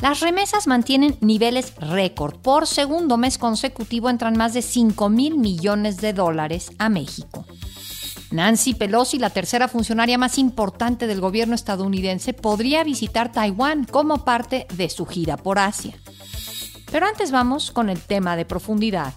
Las remesas mantienen niveles récord. Por segundo mes consecutivo entran más de 5 mil millones de dólares a México. Nancy Pelosi, la tercera funcionaria más importante del gobierno estadounidense, podría visitar Taiwán como parte de su gira por Asia. Pero antes vamos con el tema de profundidad.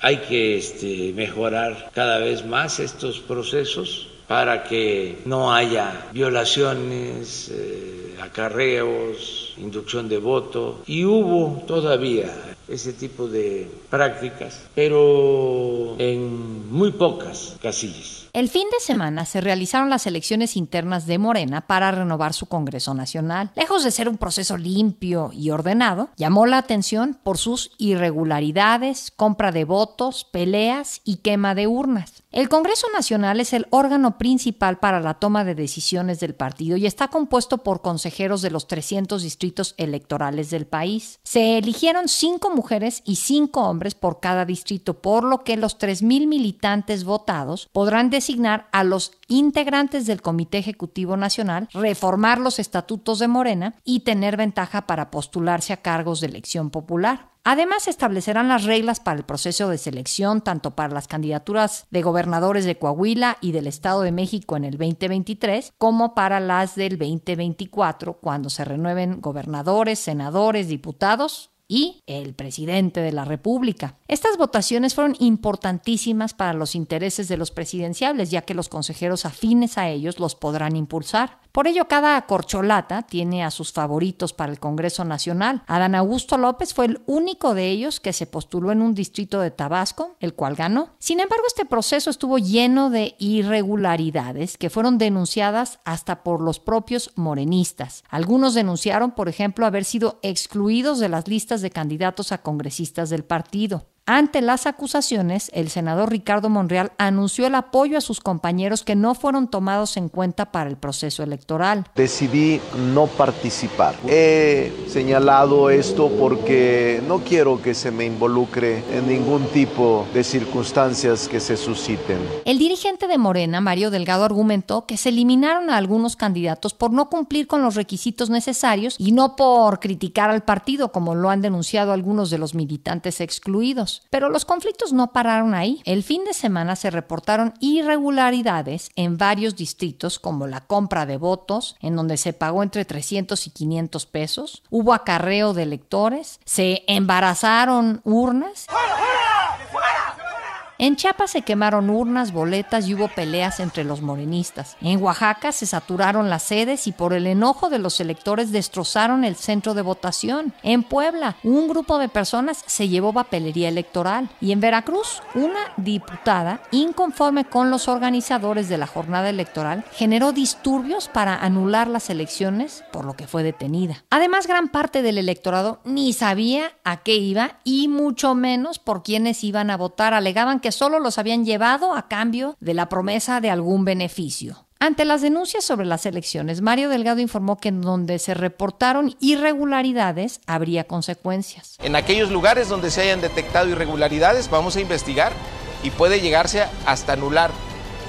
Hay que este, mejorar cada vez más estos procesos para que no haya violaciones, eh, acarreos, inducción de voto. Y hubo todavía ese tipo de prácticas, pero en muy pocas casillas. El fin de semana se realizaron las elecciones internas de Morena para renovar su Congreso Nacional. Lejos de ser un proceso limpio y ordenado, llamó la atención por sus irregularidades, compra de votos, peleas y quema de urnas. El Congreso Nacional es el órgano principal para la toma de decisiones del partido y está compuesto por consejeros de los 300 distritos electorales del país. Se eligieron cinco mujeres y cinco hombres por cada distrito, por lo que los 3.000 militantes votados podrán designar a los integrantes del Comité Ejecutivo Nacional, reformar los estatutos de Morena y tener ventaja para postularse a cargos de elección popular. Además, establecerán las reglas para el proceso de selección, tanto para las candidaturas de gobernadores de Coahuila y del Estado de México en el 2023, como para las del 2024, cuando se renueven gobernadores, senadores, diputados y el presidente de la República. Estas votaciones fueron importantísimas para los intereses de los presidenciables, ya que los consejeros afines a ellos los podrán impulsar. Por ello, cada corcholata tiene a sus favoritos para el Congreso Nacional. Adán Augusto López fue el único de ellos que se postuló en un distrito de Tabasco, el cual ganó. Sin embargo, este proceso estuvo lleno de irregularidades que fueron denunciadas hasta por los propios morenistas. Algunos denunciaron, por ejemplo, haber sido excluidos de las listas de candidatos a congresistas del partido. Ante las acusaciones, el senador Ricardo Monreal anunció el apoyo a sus compañeros que no fueron tomados en cuenta para el proceso electoral. Decidí no participar. He señalado esto porque no quiero que se me involucre en ningún tipo de circunstancias que se susciten. El dirigente de Morena, Mario Delgado, argumentó que se eliminaron a algunos candidatos por no cumplir con los requisitos necesarios y no por criticar al partido, como lo han denunciado algunos de los militantes excluidos. Pero los conflictos no pararon ahí. El fin de semana se reportaron irregularidades en varios distritos como la compra de votos, en donde se pagó entre 300 y 500 pesos, hubo acarreo de electores, se embarazaron urnas. En Chiapas se quemaron urnas, boletas y hubo peleas entre los morenistas. En Oaxaca se saturaron las sedes y por el enojo de los electores destrozaron el centro de votación. En Puebla, un grupo de personas se llevó papelería electoral. Y en Veracruz, una diputada, inconforme con los organizadores de la jornada electoral, generó disturbios para anular las elecciones, por lo que fue detenida. Además, gran parte del electorado ni sabía a qué iba y mucho menos por quiénes iban a votar. Alegaban que solo los habían llevado a cambio de la promesa de algún beneficio. Ante las denuncias sobre las elecciones, Mario Delgado informó que en donde se reportaron irregularidades habría consecuencias. En aquellos lugares donde se hayan detectado irregularidades vamos a investigar y puede llegarse hasta anular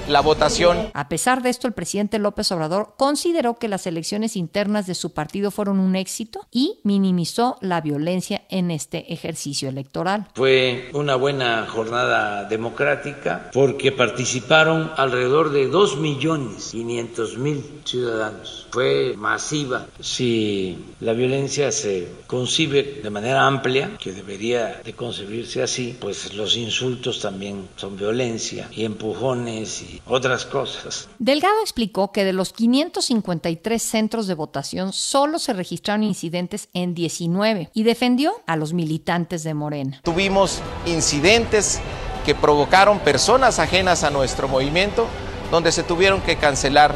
la votación. A pesar de esto, el presidente López Obrador consideró que las elecciones internas de su partido fueron un éxito y minimizó la violencia en este ejercicio electoral. Fue una buena jornada democrática porque participaron alrededor de 2.500.000 ciudadanos. Fue masiva. Si la violencia se concibe de manera amplia, que debería de concebirse así, pues los insultos también son violencia y empujones y otras cosas. Delgado explicó que de los 553 centros de votación solo se registraron incidentes en 19 y defendió a los militantes de Morena. Tuvimos incidentes que provocaron personas ajenas a nuestro movimiento donde se tuvieron que cancelar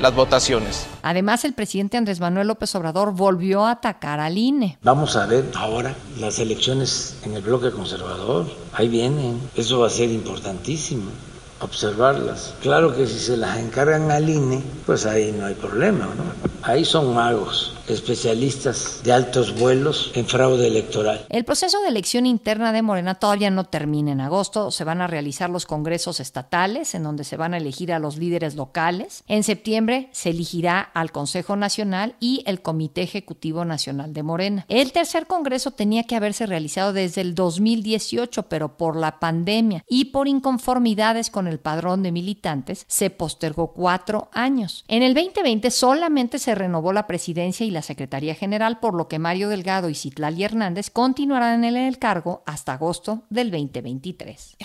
las votaciones. Además, el presidente Andrés Manuel López Obrador volvió a atacar al INE. Vamos a ver ahora las elecciones en el bloque conservador. Ahí vienen. Eso va a ser importantísimo observarlas. Claro que si se las encargan al INE, pues ahí no hay problema, ¿no? Ahí son magos especialistas de altos vuelos en fraude electoral. El proceso de elección interna de Morena todavía no termina en agosto. Se van a realizar los congresos estatales, en donde se van a elegir a los líderes locales. En septiembre se elegirá al Consejo Nacional y el Comité Ejecutivo Nacional de Morena. El tercer congreso tenía que haberse realizado desde el 2018, pero por la pandemia y por inconformidades con el padrón de militantes, se postergó cuatro años. En el 2020 solamente se renovó la presidencia y la Secretaría General, por lo que Mario Delgado y Citlali Hernández continuarán en el cargo hasta agosto del 2023.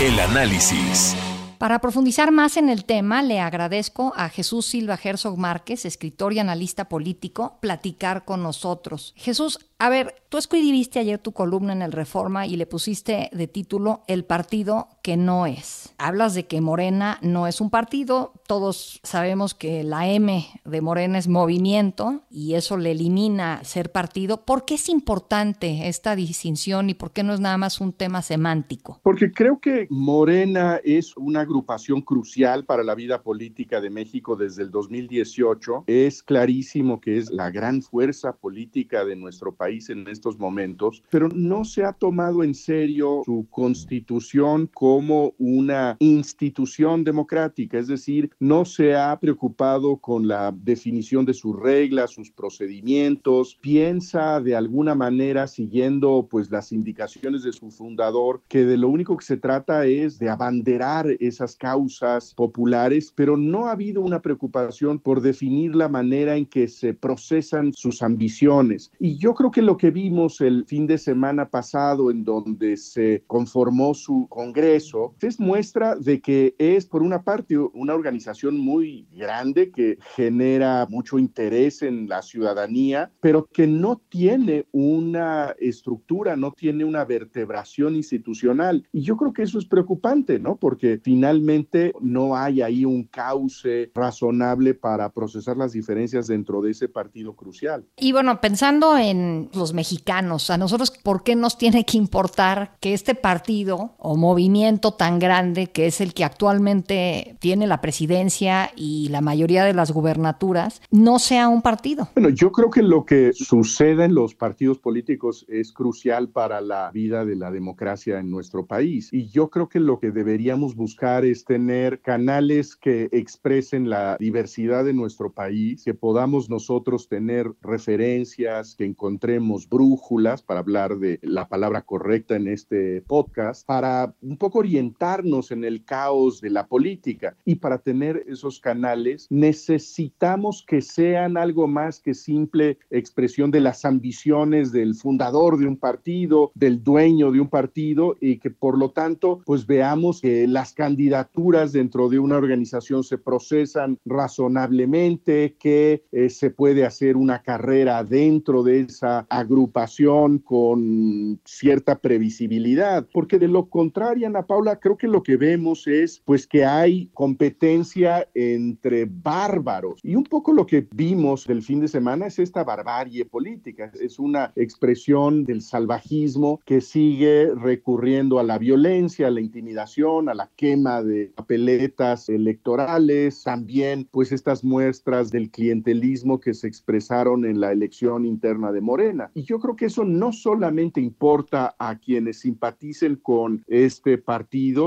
El análisis. Para profundizar más en el tema, le agradezco a Jesús Silva Herzog Márquez, escritor y analista político, platicar con nosotros. Jesús, a ver, tú escribiste ayer tu columna en el Reforma y le pusiste de título El partido no es. Hablas de que Morena no es un partido, todos sabemos que la M de Morena es movimiento y eso le elimina ser partido. ¿Por qué es importante esta distinción y por qué no es nada más un tema semántico? Porque creo que Morena es una agrupación crucial para la vida política de México desde el 2018. Es clarísimo que es la gran fuerza política de nuestro país en estos momentos, pero no se ha tomado en serio su constitución como una institución democrática, es decir, no se ha preocupado con la definición de sus reglas, sus procedimientos, piensa de alguna manera siguiendo pues las indicaciones de su fundador que de lo único que se trata es de abanderar esas causas populares, pero no ha habido una preocupación por definir la manera en que se procesan sus ambiciones. Y yo creo que lo que vimos el fin de semana pasado en donde se conformó su Congreso es muestra de que es, por una parte, una organización muy grande que genera mucho interés en la ciudadanía, pero que no tiene una estructura, no tiene una vertebración institucional. Y yo creo que eso es preocupante, ¿no? Porque finalmente no hay ahí un cauce razonable para procesar las diferencias dentro de ese partido crucial. Y bueno, pensando en los mexicanos. A nosotros, ¿por qué nos tiene que importar que este partido o movimiento tan grande que es el que actualmente tiene la presidencia y la mayoría de las gubernaturas no sea un partido? Bueno, yo creo que lo que sucede en los partidos políticos es crucial para la vida de la democracia en nuestro país. Y yo creo que lo que deberíamos buscar es tener canales que expresen la diversidad de nuestro país, que podamos nosotros tener referencias, que encontremos brújulas, para hablar de la palabra correcta en este podcast, para un poco orientarnos en el caos de la política. Y para tener esos canales necesitamos que sean algo más que simple expresión de las ambiciones del fundador de un partido, del dueño de un partido y que por lo tanto pues veamos que las candidaturas dentro de una organización se procesan razonablemente, que eh, se puede hacer una carrera dentro de esa agrupación con cierta previsibilidad, porque de lo contrario, Ana Paula, creo que lo que vemos es pues que hay competencia entre bárbaros. Y un poco lo que vimos del fin de semana es esta barbarie política, es una expresión del salvajismo que sigue recurriendo a la violencia, a la intimidación, a la quema de papeletas electorales, también pues estas muestras del clientelismo que se expresaron en la elección interna de Morena. Y yo creo que eso no solamente importa a quienes simpaticen con este partido,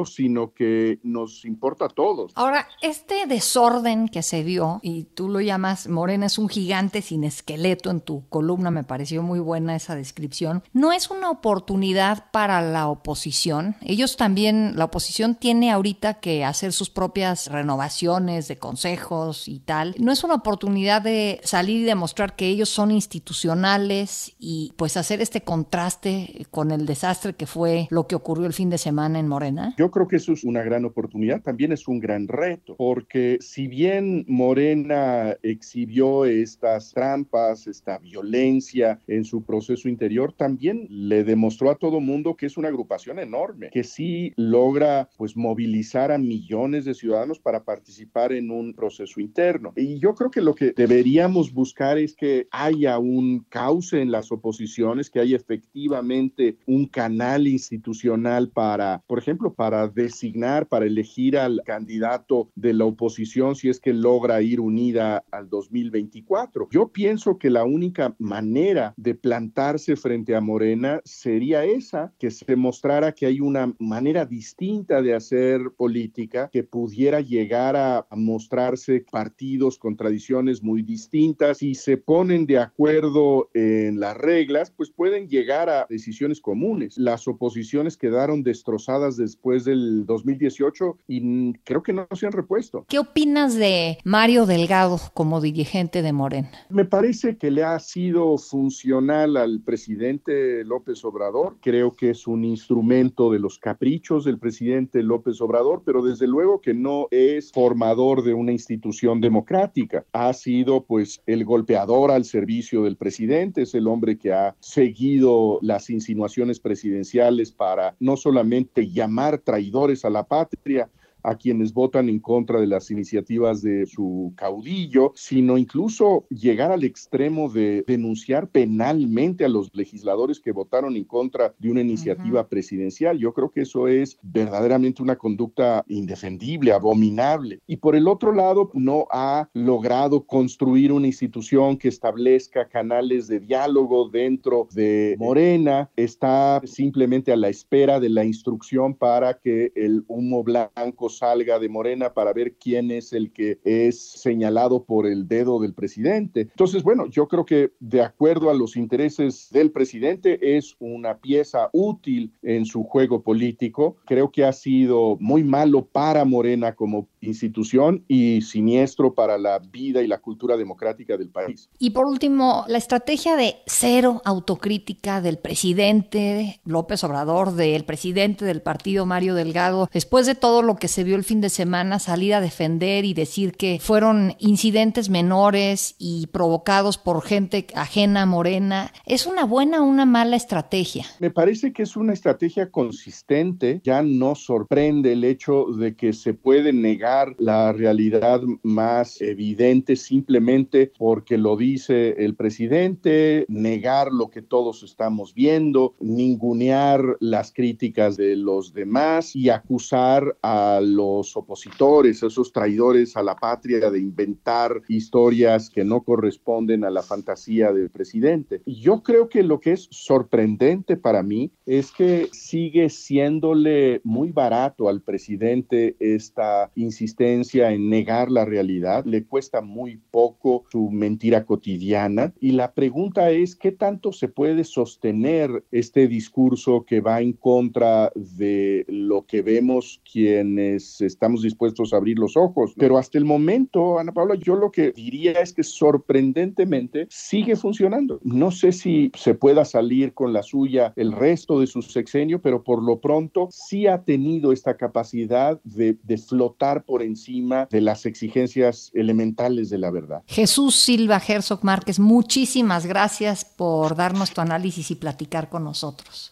sino que nos importa a todos. Ahora, este desorden que se dio, y tú lo llamas Morena es un gigante sin esqueleto en tu columna, me pareció muy buena esa descripción, no es una oportunidad para la oposición. Ellos también, la oposición tiene ahorita que hacer sus propias renovaciones de consejos y tal. No es una oportunidad de salir y demostrar que ellos son institucionales y pues hacer este contraste con el desastre que fue lo que ocurrió el fin de semana en Morena Morena? Yo creo que eso es una gran oportunidad, también es un gran reto, porque si bien Morena exhibió estas trampas, esta violencia en su proceso interior, también le demostró a todo mundo que es una agrupación enorme, que sí logra pues movilizar a millones de ciudadanos para participar en un proceso interno. Y yo creo que lo que deberíamos buscar es que haya un cauce en las oposiciones, que haya efectivamente un canal institucional para, por ejemplo, para designar, para elegir al candidato de la oposición si es que logra ir unida al 2024. Yo pienso que la única manera de plantarse frente a Morena sería esa, que se mostrara que hay una manera distinta de hacer política que pudiera llegar a, mostrarse partidos con tradiciones muy distintas y se ponen de acuerdo en las reglas, pues pueden llegar a decisiones comunes. Las oposiciones quedaron destrozadas después del 2018 y creo que no se han repuesto. ¿Qué opinas de Mario Delgado como dirigente de Morena? Me parece que le ha sido funcional al presidente López Obrador. Creo que es un instrumento de los caprichos del presidente López Obrador, pero desde luego que no es formador de una institución democrática. Ha sido pues el golpeador al servicio del presidente, es el hombre que ha seguido las insinuaciones presidenciales para no solamente llamar traidores a la patria, a quienes votan en contra de las iniciativas de su caudillo, sino incluso llegar al extremo de denunciar penalmente a los legisladores que votaron en contra de una iniciativa presidencial. Yo creo que eso es verdaderamente una conducta indefendible, abominable. Y por el otro lado, no ha logrado construir una institución que establezca canales de diálogo dentro de Morena, está simplemente a la espera de la instrucción para que el humo blanco salga de Morena para ver quién es el que es señalado por el dedo del presidente. Entonces, bueno, yo creo que de acuerdo a los intereses del presidente es una pieza útil en su juego político. Creo que ha sido muy malo para Morena como institución y siniestro para la vida y la cultura democrática del país. Y por último, la estrategia de cero autocrítica del presidente López Obrador, del presidente del partido Mario Delgado, después de todo lo que se vio el fin de semana, salir a defender y decir que fueron incidentes menores y provocados por gente ajena morena, ¿es una buena o una mala estrategia? Me parece que es una estrategia consistente, ya no sorprende el hecho de que se puede negar la realidad más evidente simplemente porque lo dice el presidente, negar lo que todos estamos viendo, ningunear las críticas de los demás y acusar a los opositores, a esos traidores a la patria de inventar historias que no corresponden a la fantasía del presidente. Y yo creo que lo que es sorprendente para mí es que sigue siéndole muy barato al presidente esta incidencia insistencia en negar la realidad, le cuesta muy poco su mentira cotidiana y la pregunta es qué tanto se puede sostener este discurso que va en contra de lo que vemos quienes estamos dispuestos a abrir los ojos. Pero hasta el momento, Ana Paula, yo lo que diría es que sorprendentemente sigue funcionando. No sé si se pueda salir con la suya el resto de su sexenio, pero por lo pronto sí ha tenido esta capacidad de, de flotar por encima de las exigencias elementales de la verdad. Jesús Silva Herzog Márquez, muchísimas gracias por darnos tu análisis y platicar con nosotros.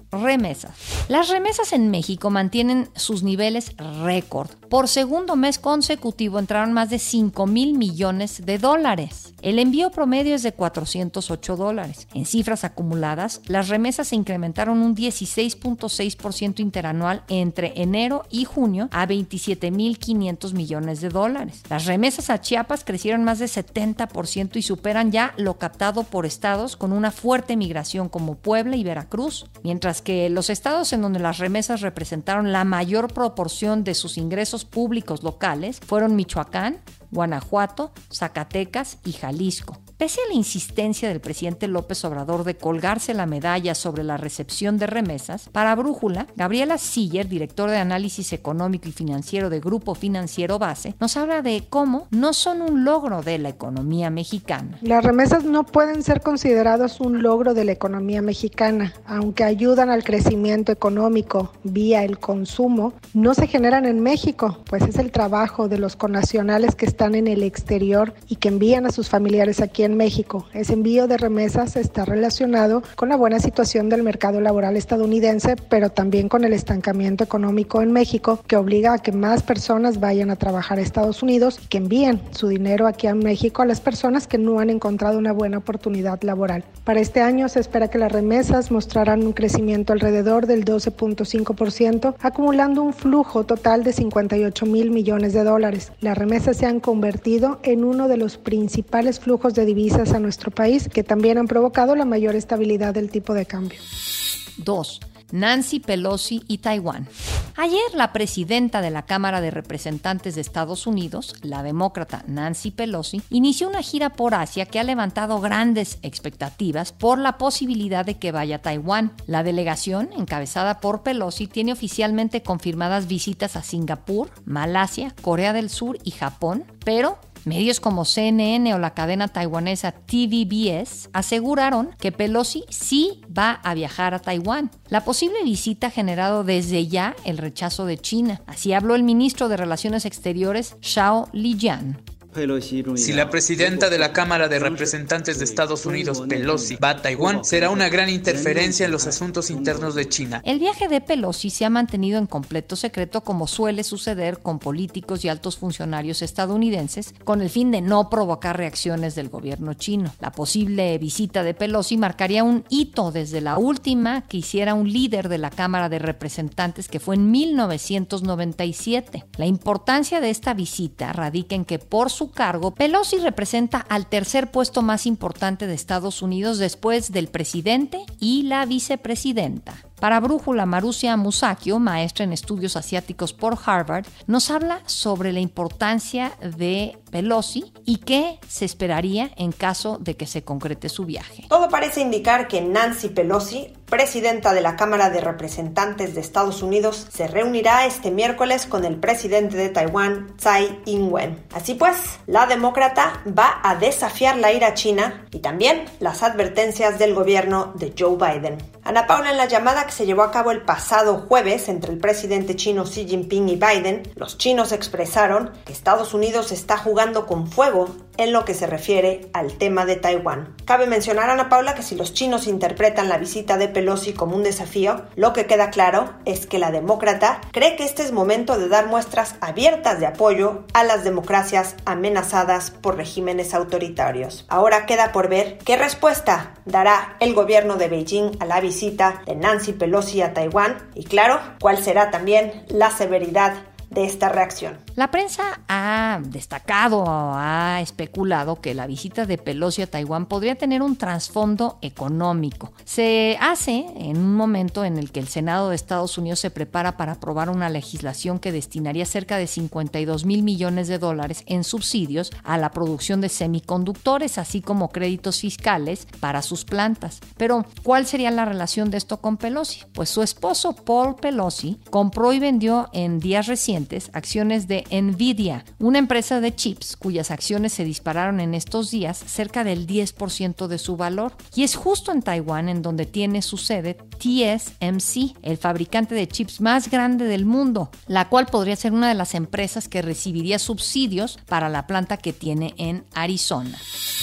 Remesas. Las remesas en México mantienen sus niveles récord. Por segundo mes consecutivo entraron más de 5 mil millones de dólares. El envío promedio es de 408 dólares. En cifras acumuladas, las remesas se incrementaron un 16.6% interanual entre enero y junio a 27.500 millones de dólares. Las remesas a Chiapas crecieron más de 70% y superan ya lo captado por estados con una fuerte migración como Puebla y Veracruz, mientras que los estados en donde las remesas representaron la mayor proporción de sus ingresos públicos locales fueron Michoacán, Guanajuato, Zacatecas y Jalisco. Pese a la insistencia del presidente López Obrador de colgarse la medalla sobre la recepción de remesas, para Brújula, Gabriela Siller, director de análisis económico y financiero de Grupo Financiero Base, nos habla de cómo no son un logro de la economía mexicana. Las remesas no pueden ser consideradas un logro de la economía mexicana, aunque ayudan al crecimiento económico vía el consumo, no se generan en México, pues es el trabajo de los connacionales que están en el exterior y que envían a sus familiares aquí en México. Ese envío de remesas está relacionado con la buena situación del mercado laboral estadounidense, pero también con el estancamiento económico en México, que obliga a que más personas vayan a trabajar a Estados Unidos y que envíen su dinero aquí a México a las personas que no han encontrado una buena oportunidad laboral. Para este año se espera que las remesas mostrarán un crecimiento alrededor del 12.5%, acumulando un flujo total de 58 mil millones de dólares. Las remesas se han convertido en uno de los principales flujos de divisas a nuestro país que también han provocado la mayor estabilidad del tipo de cambio. 2. Nancy Pelosi y Taiwán. Ayer la presidenta de la Cámara de Representantes de Estados Unidos, la demócrata Nancy Pelosi, inició una gira por Asia que ha levantado grandes expectativas por la posibilidad de que vaya a Taiwán. La delegación, encabezada por Pelosi, tiene oficialmente confirmadas visitas a Singapur, Malasia, Corea del Sur y Japón, pero Medios como CNN o la cadena taiwanesa TVBS aseguraron que Pelosi sí va a viajar a Taiwán. La posible visita ha generado desde ya el rechazo de China. Así habló el ministro de Relaciones Exteriores, Xiao Lijian. Si la presidenta de la Cámara de Representantes de Estados Unidos, Pelosi, va a Taiwán, será una gran interferencia en los asuntos internos de China. El viaje de Pelosi se ha mantenido en completo secreto como suele suceder con políticos y altos funcionarios estadounidenses, con el fin de no provocar reacciones del gobierno chino. La posible visita de Pelosi marcaría un hito desde la última que hiciera un líder de la Cámara de Representantes que fue en 1997. La importancia de esta visita radica en que por su cargo, Pelosi representa al tercer puesto más importante de Estados Unidos después del presidente y la vicepresidenta. Para Brújula, Marusia Musakio, maestra en estudios asiáticos por Harvard, nos habla sobre la importancia de Pelosi y qué se esperaría en caso de que se concrete su viaje. Todo parece indicar que Nancy Pelosi, presidenta de la Cámara de Representantes de Estados Unidos, se reunirá este miércoles con el presidente de Taiwán, Tsai Ing-wen. Así pues, la demócrata va a desafiar la ira china y también las advertencias del gobierno de Joe Biden. Ana Paula, en la llamada que se llevó a cabo el pasado jueves entre el presidente chino Xi Jinping y Biden, los chinos expresaron que Estados Unidos está jugando con fuego en lo que se refiere al tema de Taiwán. Cabe mencionar, Ana Paula, que si los chinos interpretan la visita de Pelosi como un desafío, lo que queda claro es que la demócrata cree que este es momento de dar muestras abiertas de apoyo a las democracias amenazadas por regímenes autoritarios. Ahora queda por ver qué respuesta dará el gobierno de Beijing a la visita de Nancy Pelosi a Taiwán y claro, cuál será también la severidad de esta reacción. La prensa ha destacado, ha especulado que la visita de Pelosi a Taiwán podría tener un trasfondo económico. Se hace en un momento en el que el Senado de Estados Unidos se prepara para aprobar una legislación que destinaría cerca de 52 mil millones de dólares en subsidios a la producción de semiconductores, así como créditos fiscales para sus plantas. Pero, ¿cuál sería la relación de esto con Pelosi? Pues su esposo Paul Pelosi compró y vendió en días recientes acciones de Nvidia, una empresa de chips cuyas acciones se dispararon en estos días cerca del 10% de su valor. Y es justo en Taiwán en donde tiene su sede TSMC, el fabricante de chips más grande del mundo, la cual podría ser una de las empresas que recibiría subsidios para la planta que tiene en Arizona.